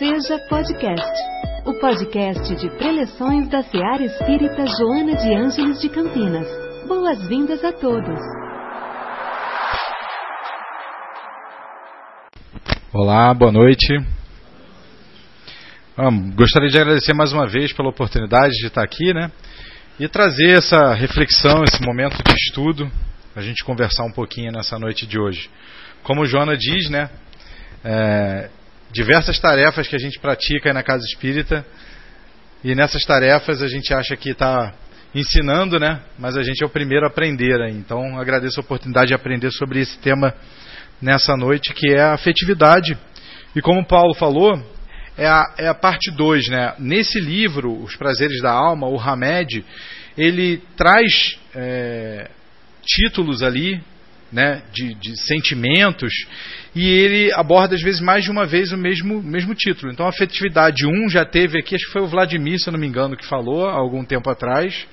Seja Podcast, o podcast de preleções da Seara Espírita Joana de Ângeles de Campinas. Boas-vindas a todos. Olá, boa noite. gostaria de agradecer mais uma vez pela oportunidade de estar aqui, né? E trazer essa reflexão, esse momento de estudo, a gente conversar um pouquinho nessa noite de hoje. Como Joana diz, né? É, diversas tarefas que a gente pratica na casa espírita e nessas tarefas a gente acha que está ensinando, né? Mas a gente é o primeiro a aprender. Aí. Então agradeço a oportunidade de aprender sobre esse tema nessa noite, que é a afetividade. E como Paulo falou, é a, é a parte 2, né? Nesse livro, Os Prazeres da Alma, o Hamed, ele traz é, títulos ali né, de, de, sentimentos, e ele aborda às vezes mais de uma vez o mesmo, mesmo título. Então, afetividade 1 já teve aqui, acho que foi o Vladimir, se eu não me engano, que falou há algum tempo atrás.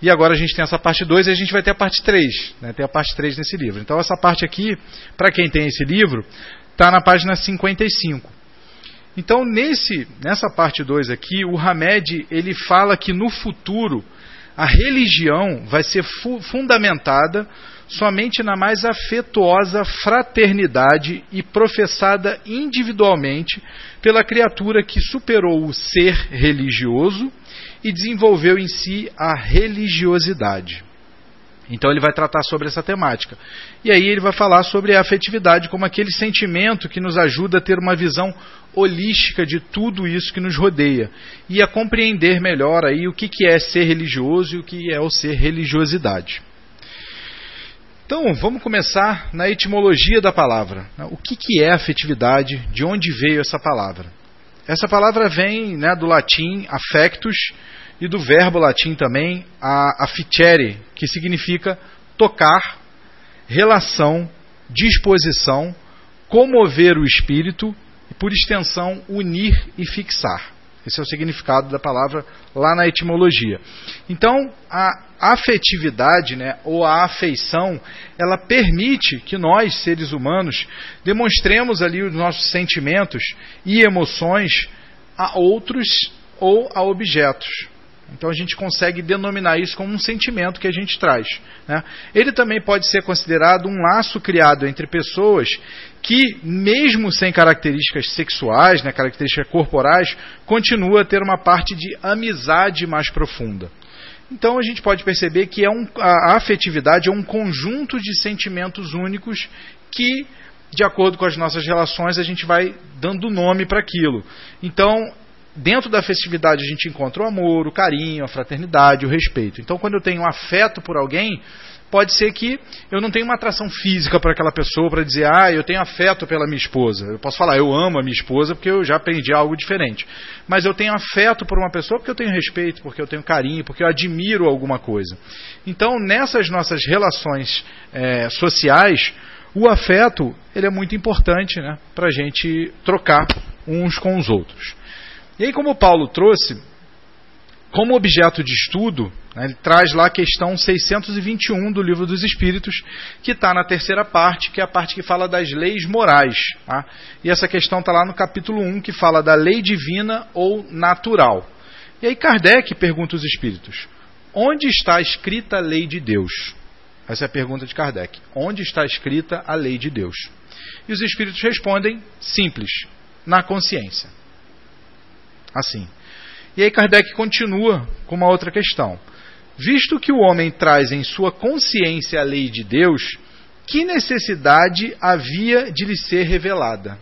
E agora a gente tem essa parte 2 e a gente vai ter a parte 3. Né, tem a parte 3 nesse livro. Então, essa parte aqui, para quem tem esse livro, está na página 55. Então, nesse, nessa parte 2 aqui, o Hamed ele fala que no futuro a religião vai ser fu fundamentada somente na mais afetuosa fraternidade e professada individualmente pela criatura que superou o ser religioso e desenvolveu em si a religiosidade. Então ele vai tratar sobre essa temática. E aí ele vai falar sobre a afetividade como aquele sentimento que nos ajuda a ter uma visão holística de tudo isso que nos rodeia e a compreender melhor aí o que, que é ser religioso e o que é o ser religiosidade. Então, vamos começar na etimologia da palavra. O que, que é afetividade? De onde veio essa palavra? Essa palavra vem né, do latim affectus e do verbo latim também afficere, que significa tocar, relação, disposição, comover o espírito e, por extensão, unir e fixar. Esse é o significado da palavra lá na etimologia. Então, a afetividade, né, ou a afeição, ela permite que nós, seres humanos, demonstremos ali os nossos sentimentos e emoções a outros ou a objetos. Então a gente consegue denominar isso como um sentimento que a gente traz. Né? Ele também pode ser considerado um laço criado entre pessoas que, mesmo sem características sexuais, né, características corporais, continua a ter uma parte de amizade mais profunda. Então a gente pode perceber que é um, a afetividade é um conjunto de sentimentos únicos que, de acordo com as nossas relações, a gente vai dando nome para aquilo. Então dentro da festividade a gente encontra o amor, o carinho, a fraternidade, o respeito. Então, quando eu tenho afeto por alguém, pode ser que eu não tenha uma atração física para aquela pessoa para dizer, ah, eu tenho afeto pela minha esposa. Eu posso falar, eu amo a minha esposa porque eu já aprendi algo diferente. Mas eu tenho afeto por uma pessoa porque eu tenho respeito, porque eu tenho carinho, porque eu admiro alguma coisa. Então, nessas nossas relações é, sociais, o afeto ele é muito importante né, para a gente trocar uns com os outros. E aí, como Paulo trouxe, como objeto de estudo, né, ele traz lá a questão 621 do Livro dos Espíritos, que está na terceira parte, que é a parte que fala das leis morais. Tá? E essa questão está lá no capítulo 1, que fala da lei divina ou natural. E aí Kardec pergunta aos espíritos: onde está escrita a lei de Deus? Essa é a pergunta de Kardec. Onde está escrita a lei de Deus? E os espíritos respondem simples: na consciência assim. E aí Kardec continua com uma outra questão. Visto que o homem traz em sua consciência a lei de Deus, que necessidade havia de lhe ser revelada?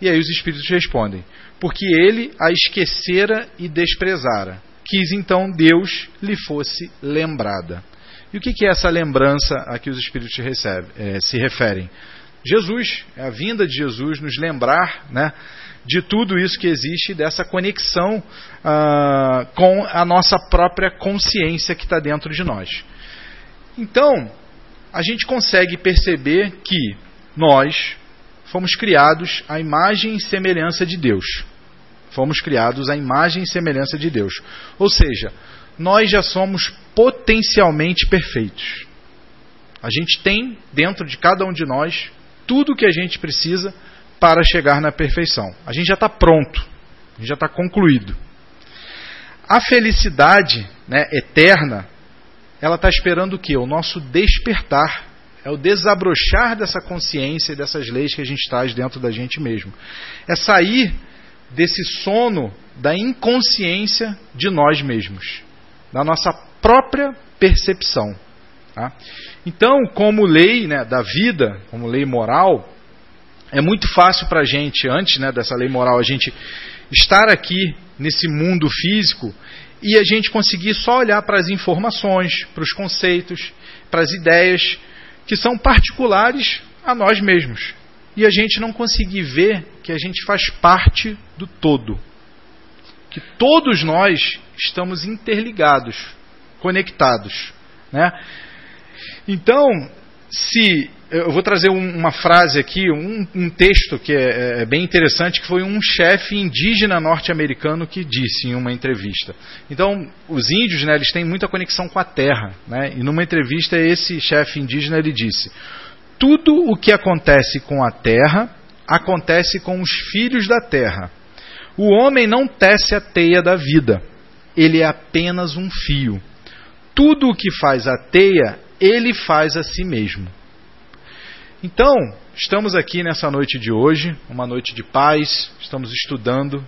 E aí os espíritos respondem: porque ele a esquecera e desprezara. Quis então Deus lhe fosse lembrada. E o que é essa lembrança a que os espíritos é, se referem? Jesus, é a vinda de Jesus nos lembrar né, de tudo isso que existe, dessa conexão ah, com a nossa própria consciência que está dentro de nós. Então, a gente consegue perceber que nós fomos criados à imagem e semelhança de Deus. Fomos criados à imagem e semelhança de Deus. Ou seja, nós já somos potencialmente perfeitos. A gente tem dentro de cada um de nós tudo o que a gente precisa para chegar na perfeição. A gente já está pronto, a gente já está concluído. A felicidade né, eterna, ela está esperando o quê? O nosso despertar. É o desabrochar dessa consciência e dessas leis que a gente traz dentro da gente mesmo. É sair desse sono da inconsciência de nós mesmos, da nossa própria percepção. Tá? Então, como lei né, da vida, como lei moral, é muito fácil para a gente, antes né, dessa lei moral, a gente estar aqui nesse mundo físico e a gente conseguir só olhar para as informações, para os conceitos, para as ideias que são particulares a nós mesmos. E a gente não conseguir ver que a gente faz parte do todo. Que todos nós estamos interligados, conectados. Né? Então, se eu vou trazer uma frase aqui, um, um texto que é, é, bem interessante, que foi um chefe indígena norte-americano que disse em uma entrevista. Então, os índios, né, eles têm muita conexão com a terra, né? E numa entrevista esse chefe indígena ele disse: tudo o que acontece com a terra acontece com os filhos da terra. O homem não tece a teia da vida, ele é apenas um fio. Tudo o que faz a teia, ele faz a si mesmo. Então, estamos aqui nessa noite de hoje, uma noite de paz, estamos estudando,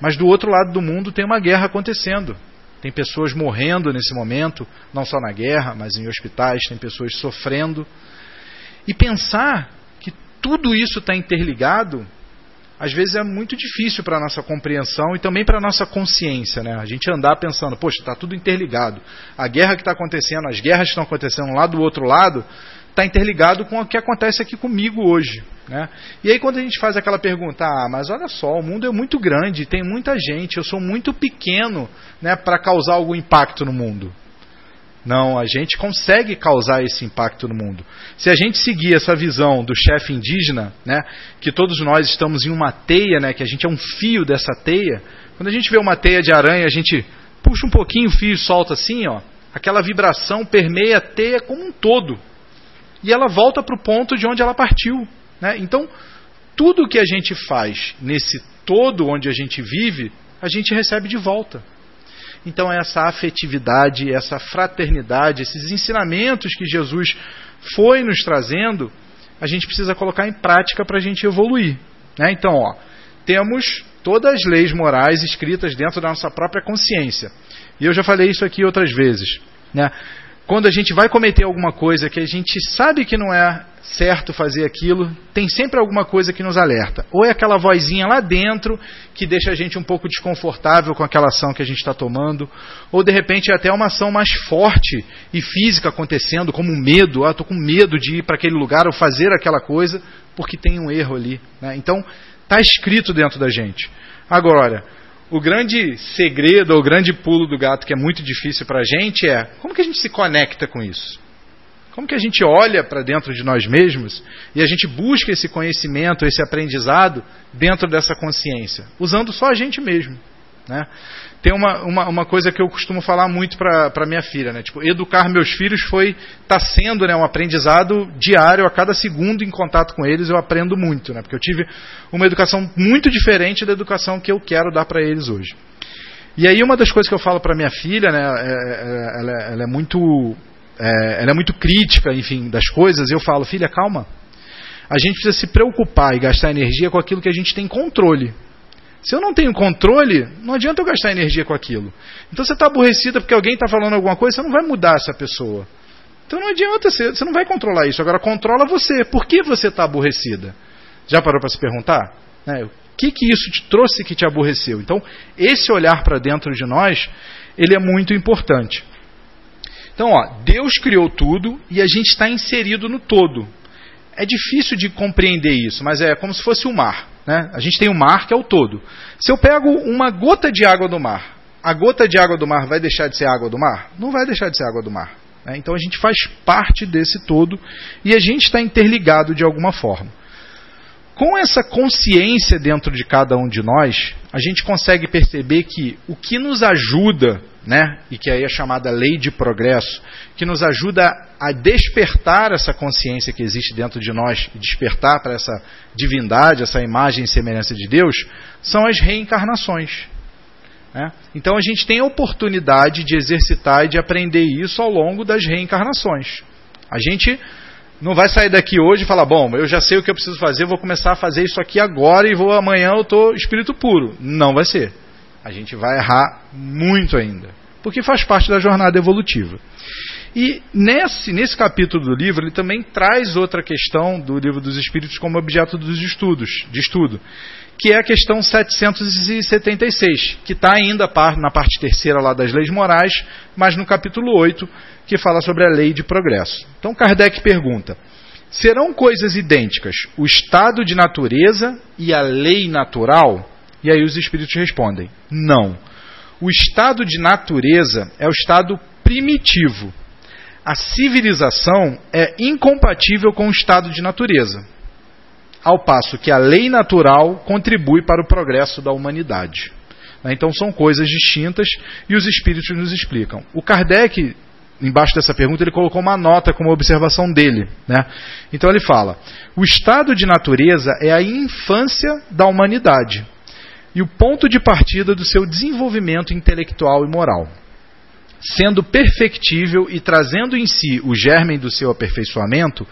mas do outro lado do mundo tem uma guerra acontecendo. Tem pessoas morrendo nesse momento, não só na guerra, mas em hospitais, tem pessoas sofrendo. E pensar que tudo isso está interligado, às vezes é muito difícil para a nossa compreensão e também para a nossa consciência. Né? A gente andar pensando, poxa, está tudo interligado. A guerra que está acontecendo, as guerras que estão acontecendo lá do outro lado, está interligado com o que acontece aqui comigo hoje. Né? E aí, quando a gente faz aquela pergunta, ah, mas olha só, o mundo é muito grande, tem muita gente, eu sou muito pequeno né, para causar algum impacto no mundo. Não, a gente consegue causar esse impacto no mundo. Se a gente seguir essa visão do chefe indígena, né, que todos nós estamos em uma teia, né, que a gente é um fio dessa teia, quando a gente vê uma teia de aranha, a gente puxa um pouquinho o fio e solta assim, ó, aquela vibração permeia a teia como um todo e ela volta para o ponto de onde ela partiu. Né? Então, tudo que a gente faz nesse todo onde a gente vive, a gente recebe de volta. Então, essa afetividade, essa fraternidade, esses ensinamentos que Jesus foi nos trazendo, a gente precisa colocar em prática para a gente evoluir. Né? Então, ó, temos todas as leis morais escritas dentro da nossa própria consciência. E eu já falei isso aqui outras vezes. Né? Quando a gente vai cometer alguma coisa que a gente sabe que não é certo fazer aquilo, tem sempre alguma coisa que nos alerta. Ou é aquela vozinha lá dentro que deixa a gente um pouco desconfortável com aquela ação que a gente está tomando, ou de repente é até uma ação mais forte e física acontecendo, como um medo. Ah, estou com medo de ir para aquele lugar ou fazer aquela coisa porque tem um erro ali. Né? Então, está escrito dentro da gente. Agora, o grande segredo, ou o grande pulo do gato que é muito difícil para a gente é como que a gente se conecta com isso? Como que a gente olha para dentro de nós mesmos e a gente busca esse conhecimento, esse aprendizado dentro dessa consciência, usando só a gente mesmo. Né? Tem uma, uma, uma, coisa que eu costumo falar muito para minha filha, né? Tipo, educar meus filhos foi está sendo né, um aprendizado diário, a cada segundo em contato com eles eu aprendo muito, né? Porque eu tive uma educação muito diferente da educação que eu quero dar para eles hoje. E aí uma das coisas que eu falo para minha filha, né? É, é, ela, ela, é muito é, ela é muito crítica, enfim, das coisas. E eu falo, filha, calma. A gente precisa se preocupar e gastar energia com aquilo que a gente tem controle. Se eu não tenho controle, não adianta eu gastar energia com aquilo. Então você está aborrecida porque alguém está falando alguma coisa, você não vai mudar essa pessoa. Então não adianta, você, você não vai controlar isso. Agora controla você. Por que você está aborrecida? Já parou para se perguntar? Né? O que, que isso te trouxe que te aborreceu? Então, esse olhar para dentro de nós, ele é muito importante. Então, ó, Deus criou tudo e a gente está inserido no todo. É difícil de compreender isso, mas é como se fosse o mar. Né? A gente tem o mar que é o todo. Se eu pego uma gota de água do mar, a gota de água do mar vai deixar de ser água do mar? Não vai deixar de ser água do mar. Né? Então a gente faz parte desse todo e a gente está interligado de alguma forma. Com essa consciência dentro de cada um de nós, a gente consegue perceber que o que nos ajuda, né, e que aí é chamada lei de progresso, que nos ajuda a despertar essa consciência que existe dentro de nós despertar para essa divindade, essa imagem e semelhança de Deus, são as reencarnações. Né? Então a gente tem a oportunidade de exercitar e de aprender isso ao longo das reencarnações. A gente não vai sair daqui hoje e falar, bom, eu já sei o que eu preciso fazer, vou começar a fazer isso aqui agora e vou amanhã eu estou espírito puro. Não vai ser. A gente vai errar muito ainda, porque faz parte da jornada evolutiva. E nesse, nesse capítulo do livro, ele também traz outra questão do livro dos Espíritos como objeto dos estudos, de estudo, que é a questão 776, que está ainda na parte terceira lá das leis morais, mas no capítulo 8, que fala sobre a lei de progresso. Então Kardec pergunta: serão coisas idênticas o estado de natureza e a lei natural? E aí os espíritos respondem: não. O estado de natureza é o estado primitivo. A civilização é incompatível com o estado de natureza, ao passo que a lei natural contribui para o progresso da humanidade. Então são coisas distintas e os espíritos nos explicam. O Kardec embaixo dessa pergunta, ele colocou uma nota como observação dele. Né? Então ele fala: o estado de natureza é a infância da humanidade e o ponto de partida do seu desenvolvimento intelectual e moral. Sendo perfectível e trazendo em si o germe do seu aperfeiçoamento,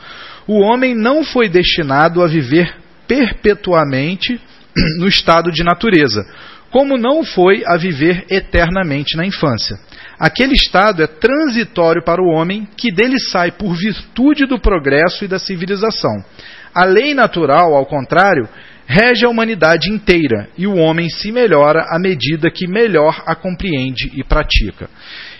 o homem não foi destinado a viver perpetuamente no estado de natureza, como não foi a viver eternamente na infância. Aquele estado é transitório para o homem, que dele sai por virtude do progresso e da civilização. A lei natural, ao contrário, rege a humanidade inteira e o homem se melhora à medida que melhor a compreende e pratica.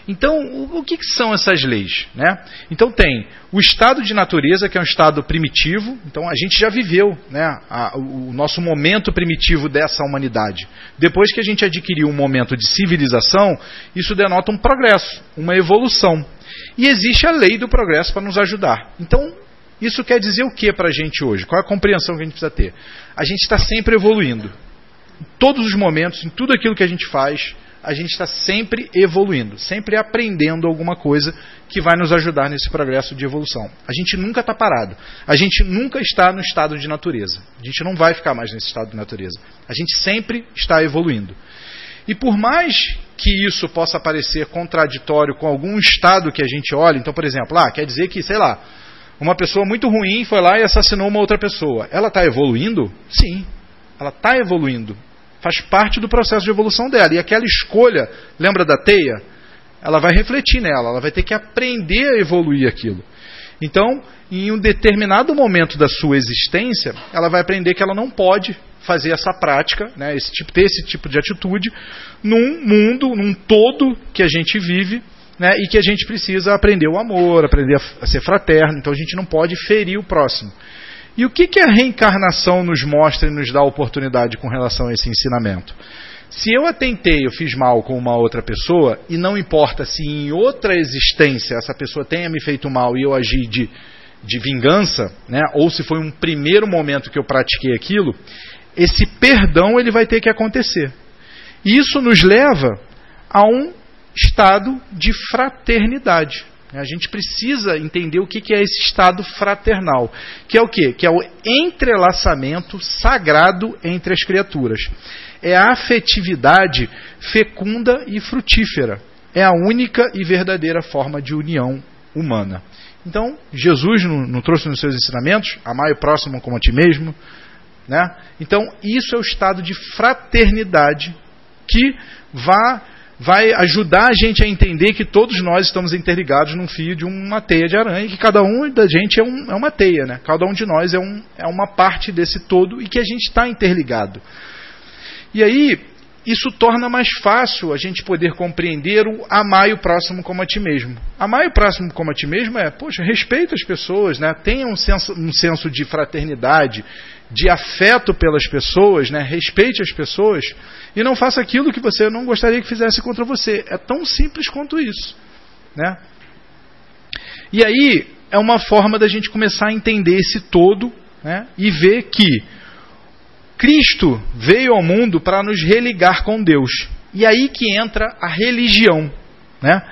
Então, o, que, que, são essas leis? Né? Então, tem o estado de natureza, que é um estado primitivo. Então, a gente já viveu né, a, o nosso momento primitivo dessa humanidade. Depois que a gente adquiriu um momento de civilização, isso denota um progresso, uma evolução. E existe a lei do progresso para nos ajudar. Então, isso quer dizer o que para a gente hoje? Qual é a compreensão que a gente precisa ter? A gente está sempre evoluindo. Em todos os momentos, em tudo aquilo que a gente faz, a gente está sempre evoluindo, sempre aprendendo alguma coisa que vai nos ajudar nesse progresso de evolução. A gente nunca está parado. A gente nunca está no estado de natureza. A gente não vai ficar mais nesse estado de natureza. A gente sempre está evoluindo. E por mais que isso possa parecer contraditório com algum estado que a gente olha, então, por exemplo, ah, quer dizer que, sei lá, uma pessoa muito ruim foi lá e assassinou uma outra pessoa. Ela está evoluindo? Sim, ela está evoluindo. Faz parte do processo de evolução dela. E aquela escolha, lembra da teia? Ela vai refletir nela, ela vai ter que aprender a evoluir aquilo. Então, em um determinado momento da sua existência, ela vai aprender que ela não pode fazer essa prática, né, esse tipo, ter esse tipo de atitude, num mundo, num todo que a gente vive, né, e que a gente precisa aprender o amor, aprender a ser fraterno. Então a gente não pode ferir o próximo. E o que, que a reencarnação nos mostra e nos dá oportunidade com relação a esse ensinamento? Se eu atentei, eu fiz mal com uma outra pessoa, e não importa se em outra existência essa pessoa tenha me feito mal e eu agi de, de vingança, né, ou se foi um primeiro momento que eu pratiquei aquilo, esse perdão ele vai ter que acontecer. E isso nos leva a um estado de fraternidade. A gente precisa entender o que é esse estado fraternal, que é o quê? Que é o entrelaçamento sagrado entre as criaturas. É a afetividade fecunda e frutífera. É a única e verdadeira forma de união humana. Então, Jesus não, trouxe nos seus ensinamentos, amar o próximo como a ti mesmo. Né? Então, isso é o estado de fraternidade que vá vai ajudar a gente a entender que todos nós estamos interligados num fio de uma teia de aranha, que cada um da gente é, um, é uma teia, né? Cada um de nós é, um, é uma parte desse todo e que a gente está interligado. E aí, isso torna mais fácil a gente poder compreender o amar o próximo como a ti mesmo. Amar o próximo como a ti mesmo é, poxa, respeita as pessoas, né? tenha um senso, um senso de fraternidade, de afeto pelas pessoas, né? respeite as pessoas e não faça aquilo que você não gostaria que fizesse contra você. É tão simples quanto isso. Né? E aí é uma forma da gente começar a entender esse todo né? e ver que Cristo veio ao mundo para nos religar com Deus. E aí que entra a religião. Né?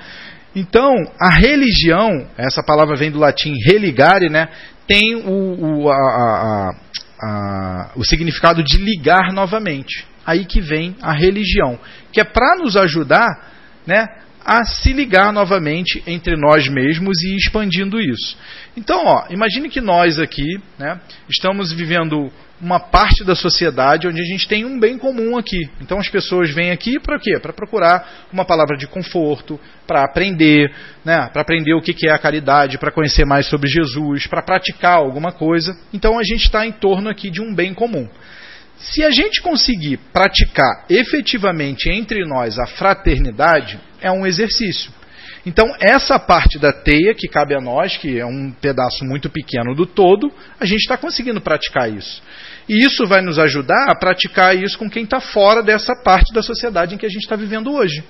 Então, a religião, essa palavra vem do latim religare, né, tem o, o, a, a, a, o significado de ligar novamente. Aí que vem a religião, que é para nos ajudar né, a se ligar novamente entre nós mesmos e expandindo isso. Então, ó, imagine que nós aqui né, estamos vivendo uma parte da sociedade onde a gente tem um bem comum aqui. Então as pessoas vêm aqui para quê? Para procurar uma palavra de conforto, para aprender, né? para aprender o que é a caridade, para conhecer mais sobre Jesus, para praticar alguma coisa. Então a gente está em torno aqui de um bem comum. Se a gente conseguir praticar efetivamente entre nós a fraternidade, é um exercício. Então, essa parte da teia que cabe a nós, que é um pedaço muito pequeno do todo, a gente está conseguindo praticar isso. E isso vai nos ajudar a praticar isso com quem está fora dessa parte da sociedade em que a gente está vivendo hoje.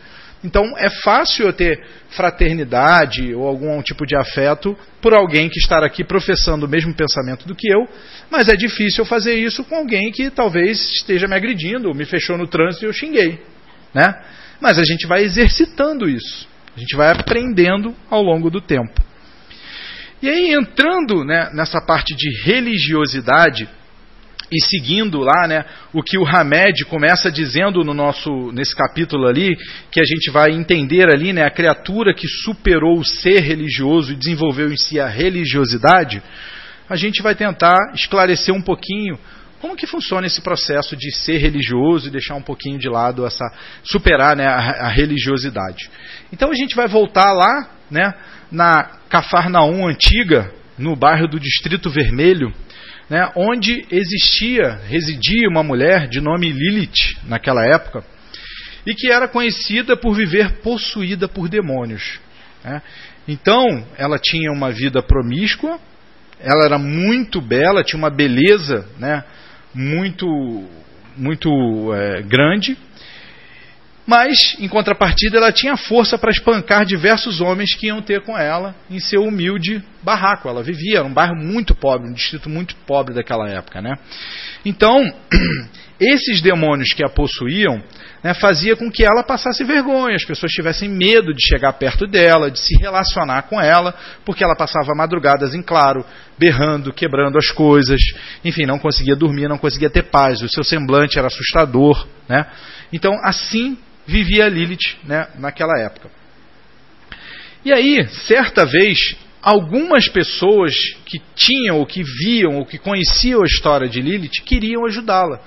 Então é fácil eu ter fraternidade ou algum tipo de afeto por alguém que está aqui professando o mesmo pensamento do que eu, mas é difícil eu fazer isso com alguém que talvez esteja me agredindo, me fechou no trânsito e eu xinguei. Né? Mas a gente vai exercitando isso, a gente vai aprendendo ao longo do tempo. E aí, entrando né, nessa parte de religiosidade, e seguindo lá, né, o que o Hamed começa dizendo no nosso nesse capítulo ali, que a gente vai entender ali, né, a criatura que superou o ser religioso e desenvolveu em si a religiosidade, a gente vai tentar esclarecer um pouquinho como que funciona esse processo de ser religioso e deixar um pouquinho de lado essa superar né, a, a religiosidade. Então a gente vai voltar lá, né, na Cafarnaum antiga, no bairro do Distrito Vermelho, né, onde existia, residia uma mulher de nome Lilith naquela época, e que era conhecida por viver possuída por demônios. Né. Então, ela tinha uma vida promíscua, ela era muito bela, tinha uma beleza né, muito, muito é, grande, mas, em contrapartida, ela tinha força para espancar diversos homens que iam ter com ela em seu humilde barraco. Ela vivia, era um bairro muito pobre, um distrito muito pobre daquela época. Né? Então, esses demônios que a possuíam né, fazia com que ela passasse vergonha, as pessoas tivessem medo de chegar perto dela, de se relacionar com ela, porque ela passava madrugadas em claro, berrando, quebrando as coisas, enfim, não conseguia dormir, não conseguia ter paz, o seu semblante era assustador. Né? Então, assim vivia Lilith né, naquela época. E aí, certa vez, algumas pessoas que tinham, ou que viam, ou que conheciam a história de Lilith, queriam ajudá-la.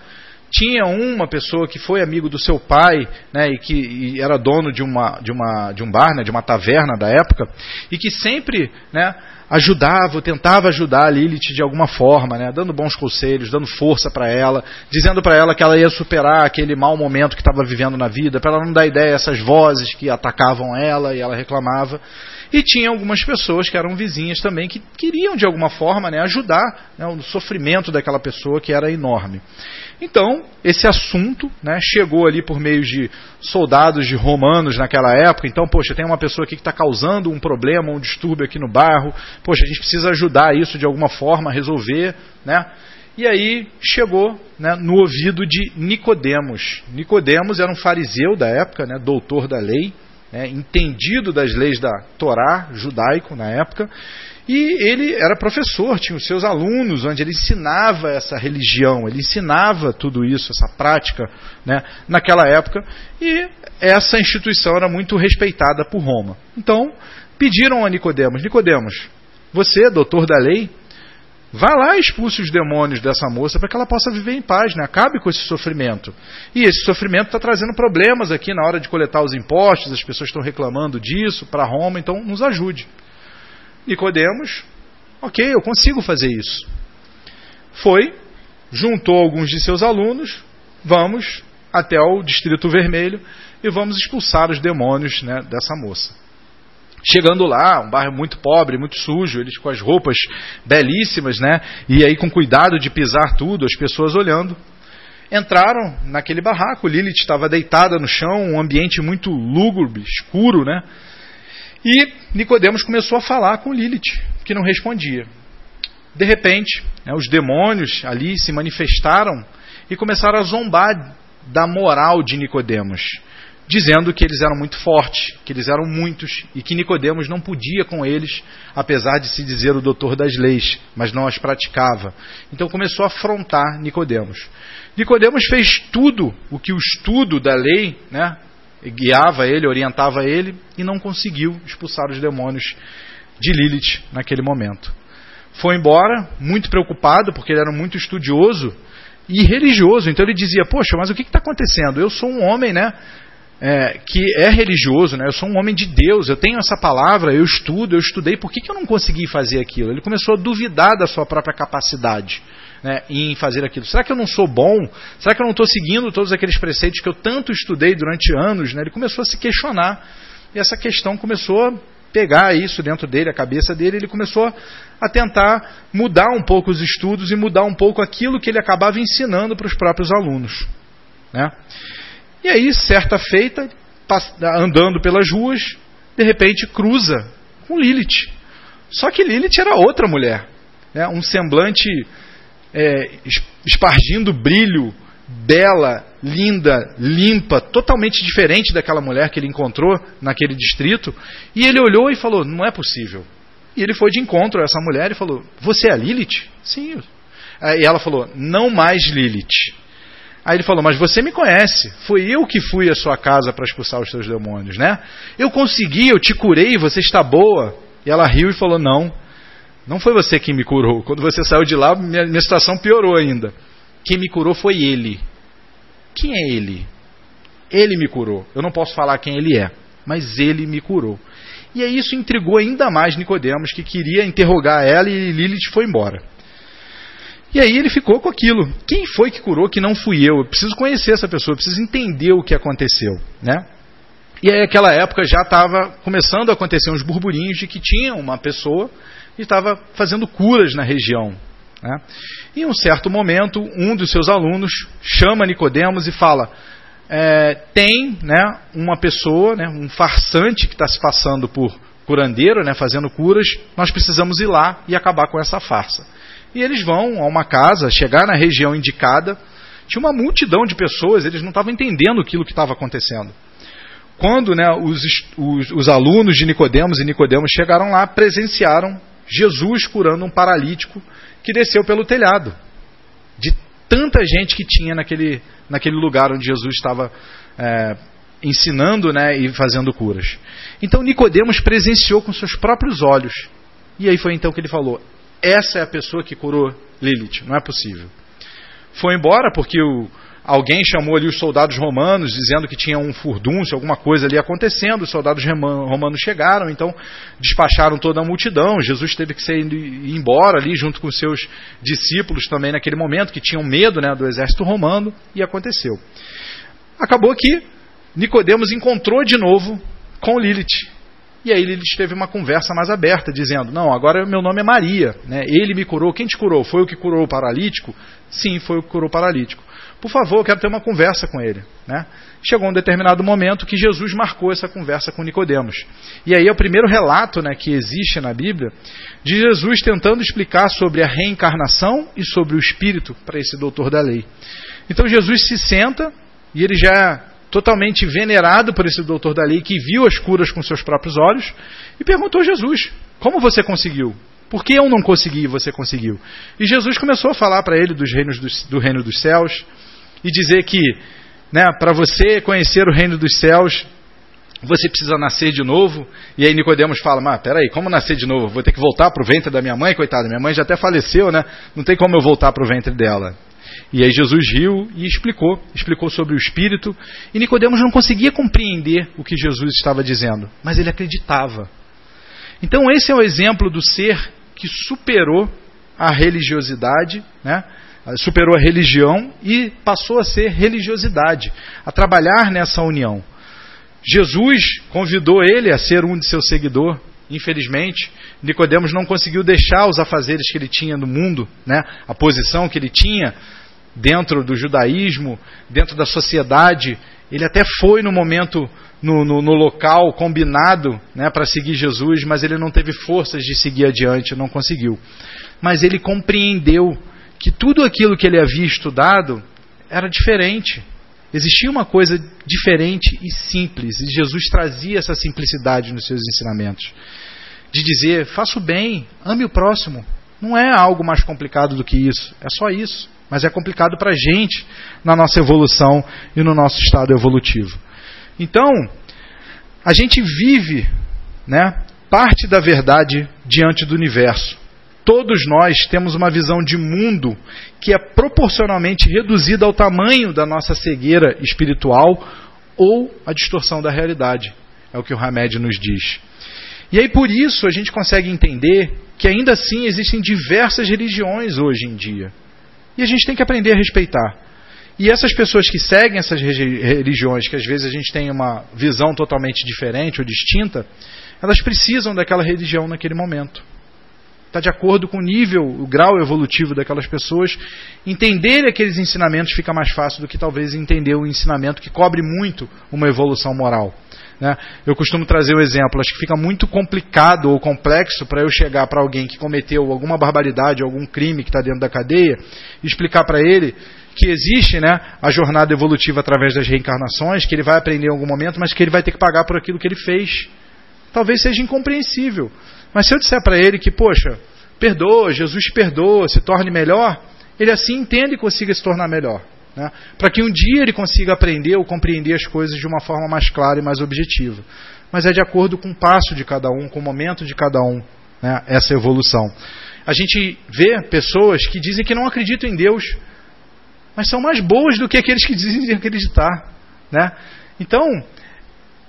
Tinha uma pessoa que foi amigo do seu pai, né, e que e era dono de, uma, de, uma, de um bar, né, de uma taverna da época, e que sempre né, ajudava, tentava ajudar a Lilith de alguma forma, né, dando bons conselhos, dando força para ela, dizendo para ela que ela ia superar aquele mau momento que estava vivendo na vida, para ela não dar ideia essas vozes que atacavam ela e ela reclamava. E tinha algumas pessoas que eram vizinhas também que queriam de alguma forma né, ajudar né, o sofrimento daquela pessoa que era enorme. Então, esse assunto né, chegou ali por meio de soldados de romanos naquela época. Então, poxa, tem uma pessoa aqui que está causando um problema, um distúrbio aqui no bairro. Poxa, a gente precisa ajudar isso de alguma forma, resolver. Né? E aí chegou né, no ouvido de Nicodemos. Nicodemos era um fariseu da época, né, doutor da lei, né, entendido das leis da Torá judaico na época. E ele era professor, tinha os seus alunos, onde ele ensinava essa religião, ele ensinava tudo isso, essa prática, né, naquela época, e essa instituição era muito respeitada por Roma. Então, pediram a Nicodemos, Nicodemos, você, doutor da lei, vá lá e expulse os demônios dessa moça para que ela possa viver em paz, né? acabe com esse sofrimento. E esse sofrimento está trazendo problemas aqui na hora de coletar os impostos, as pessoas estão reclamando disso para Roma, então nos ajude. Nicodemos, ok, eu consigo fazer isso. Foi, juntou alguns de seus alunos, vamos até o Distrito Vermelho e vamos expulsar os demônios né, dessa moça. Chegando lá, um bairro muito pobre, muito sujo, eles com as roupas belíssimas, né? E aí com cuidado de pisar tudo, as pessoas olhando. Entraram naquele barraco, Lilith estava deitada no chão, um ambiente muito lúgubre, escuro, né? E Nicodemos começou a falar com Lilith, que não respondia. De repente, né, os demônios ali se manifestaram e começaram a zombar da moral de Nicodemos, dizendo que eles eram muito fortes, que eles eram muitos e que Nicodemos não podia com eles, apesar de se dizer o doutor das leis, mas não as praticava. Então começou a afrontar Nicodemos. Nicodemos fez tudo o que o estudo da lei, né, guiava ele, orientava ele e não conseguiu expulsar os demônios de Lilith naquele momento. Foi embora, muito preocupado, porque ele era muito estudioso e religioso. Então ele dizia: Poxa, mas o que está acontecendo? Eu sou um homem, né? É, que é religioso, né? eu sou um homem de Deus, eu tenho essa palavra, eu estudo, eu estudei, por que, que eu não consegui fazer aquilo? Ele começou a duvidar da sua própria capacidade né, em fazer aquilo. Será que eu não sou bom? Será que eu não estou seguindo todos aqueles preceitos que eu tanto estudei durante anos? Né? Ele começou a se questionar e essa questão começou a pegar isso dentro dele, a cabeça dele, ele começou a tentar mudar um pouco os estudos e mudar um pouco aquilo que ele acabava ensinando para os próprios alunos. Né? E aí, certa feita, andando pelas ruas, de repente cruza com Lilith. Só que Lilith era outra mulher. Né? Um semblante é, espargindo brilho, bela, linda, limpa, totalmente diferente daquela mulher que ele encontrou naquele distrito. E ele olhou e falou: Não é possível. E ele foi de encontro a essa mulher e falou: Você é a Lilith? Sim. E ela falou: Não mais Lilith. Aí ele falou: Mas você me conhece. Foi eu que fui à sua casa para expulsar os seus demônios, né? Eu consegui, eu te curei, você está boa. E ela riu e falou: Não, não foi você quem me curou. Quando você saiu de lá, minha, minha situação piorou ainda. Quem me curou foi ele. Quem é ele? Ele me curou. Eu não posso falar quem ele é, mas ele me curou. E aí isso intrigou ainda mais Nicodemos, que queria interrogar ela e Lilith foi embora. E aí ele ficou com aquilo. Quem foi que curou que não fui eu? Eu preciso conhecer essa pessoa, eu preciso entender o que aconteceu, né? E aí naquela época já estava começando a acontecer uns burburinhos de que tinha uma pessoa que estava fazendo curas na região. Né? Em um certo momento, um dos seus alunos chama Nicodemos e fala: é, tem né, uma pessoa, né, um farsante que está se passando por curandeiro, né, fazendo curas, nós precisamos ir lá e acabar com essa farsa. E eles vão a uma casa, chegar na região indicada, tinha uma multidão de pessoas, eles não estavam entendendo aquilo que estava acontecendo. Quando né, os, os, os alunos de Nicodemos e Nicodemos chegaram lá, presenciaram Jesus curando um paralítico que desceu pelo telhado. De tanta gente que tinha naquele, naquele lugar onde Jesus estava é, ensinando né, e fazendo curas. Então Nicodemos presenciou com seus próprios olhos. E aí foi então que ele falou: essa é a pessoa que curou Lilith. Não é possível. Foi embora porque o, alguém chamou ali os soldados romanos, dizendo que tinha um furdúncio, alguma coisa ali acontecendo. Os soldados romanos chegaram, então despacharam toda a multidão. Jesus teve que ser embora ali junto com seus discípulos também naquele momento, que tinham medo né, do exército romano, e aconteceu. Acabou que Nicodemos encontrou de novo com Lilith. E aí Lilith teve uma conversa mais aberta, dizendo: Não, agora meu nome é Maria. Né? Ele me curou. Quem te curou? Foi o que curou o paralítico? Sim, foi o que curou o paralítico por favor, eu quero ter uma conversa com ele. Né? Chegou um determinado momento que Jesus marcou essa conversa com Nicodemos. E aí é o primeiro relato né, que existe na Bíblia de Jesus tentando explicar sobre a reencarnação e sobre o Espírito para esse doutor da lei. Então Jesus se senta e ele já é totalmente venerado por esse doutor da lei que viu as curas com seus próprios olhos e perguntou a Jesus: Como você conseguiu? Por que eu não consegui e você conseguiu? E Jesus começou a falar para ele dos reinos do, do reino dos céus, e dizer que né, para você conhecer o reino dos céus, você precisa nascer de novo. E aí Nicodemos fala, mas peraí, como nascer de novo? Vou ter que voltar para o ventre da minha mãe, coitada, minha mãe já até faleceu, né? Não tem como eu voltar para o ventre dela. E aí Jesus riu e explicou, explicou sobre o Espírito, e Nicodemos não conseguia compreender o que Jesus estava dizendo, mas ele acreditava. Então esse é o exemplo do ser que superou a religiosidade, né? Superou a religião e passou a ser religiosidade, a trabalhar nessa união. Jesus convidou ele a ser um de seus seguidores. Infelizmente, Nicodemos não conseguiu deixar os afazeres que ele tinha no mundo, né? a posição que ele tinha dentro do judaísmo, dentro da sociedade. Ele até foi no momento, no, no, no local combinado né, para seguir Jesus, mas ele não teve forças de seguir adiante, não conseguiu. Mas ele compreendeu que tudo aquilo que ele havia estudado era diferente. Existia uma coisa diferente e simples, e Jesus trazia essa simplicidade nos seus ensinamentos. De dizer, faça o bem, ame o próximo. Não é algo mais complicado do que isso, é só isso. Mas é complicado para a gente na nossa evolução e no nosso estado evolutivo. Então, a gente vive né, parte da verdade diante do universo. Todos nós temos uma visão de mundo que é proporcionalmente reduzida ao tamanho da nossa cegueira espiritual ou a distorção da realidade. É o que o Hamed nos diz. E aí por isso a gente consegue entender que ainda assim existem diversas religiões hoje em dia. E a gente tem que aprender a respeitar. E essas pessoas que seguem essas religiões, que às vezes a gente tem uma visão totalmente diferente ou distinta, elas precisam daquela religião naquele momento. Está de acordo com o nível, o grau evolutivo daquelas pessoas. Entender aqueles ensinamentos fica mais fácil do que talvez entender o ensinamento que cobre muito uma evolução moral. Né? Eu costumo trazer o um exemplo, acho que fica muito complicado ou complexo para eu chegar para alguém que cometeu alguma barbaridade, algum crime que está dentro da cadeia, e explicar para ele que existe né, a jornada evolutiva através das reencarnações, que ele vai aprender em algum momento, mas que ele vai ter que pagar por aquilo que ele fez. Talvez seja incompreensível. Mas se eu disser para ele que, poxa, perdoa, Jesus perdoa, se torne melhor, ele assim entende e consiga se tornar melhor. Né? Para que um dia ele consiga aprender ou compreender as coisas de uma forma mais clara e mais objetiva. Mas é de acordo com o passo de cada um, com o momento de cada um, né? essa evolução. A gente vê pessoas que dizem que não acreditam em Deus, mas são mais boas do que aqueles que dizem acreditar. Né? Então,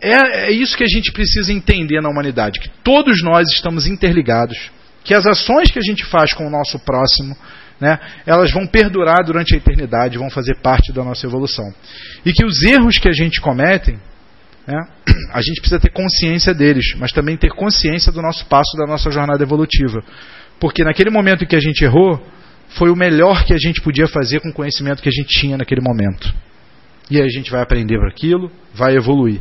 é, é isso que a gente precisa entender na humanidade: que todos nós estamos interligados, que as ações que a gente faz com o nosso próximo né, elas vão perdurar durante a eternidade, vão fazer parte da nossa evolução. E que os erros que a gente comete, né, a gente precisa ter consciência deles, mas também ter consciência do nosso passo, da nossa jornada evolutiva. Porque naquele momento em que a gente errou, foi o melhor que a gente podia fazer com o conhecimento que a gente tinha naquele momento. E aí a gente vai aprender para aquilo, vai evoluir.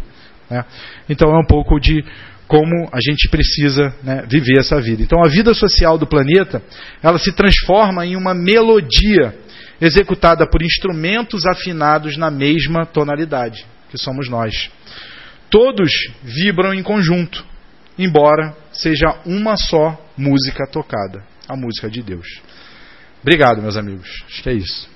Né? Então é um pouco de como a gente precisa né, viver essa vida. Então a vida social do planeta ela se transforma em uma melodia executada por instrumentos afinados na mesma tonalidade, que somos nós. Todos vibram em conjunto, embora seja uma só música tocada, a música de Deus. Obrigado, meus amigos. Acho que é isso.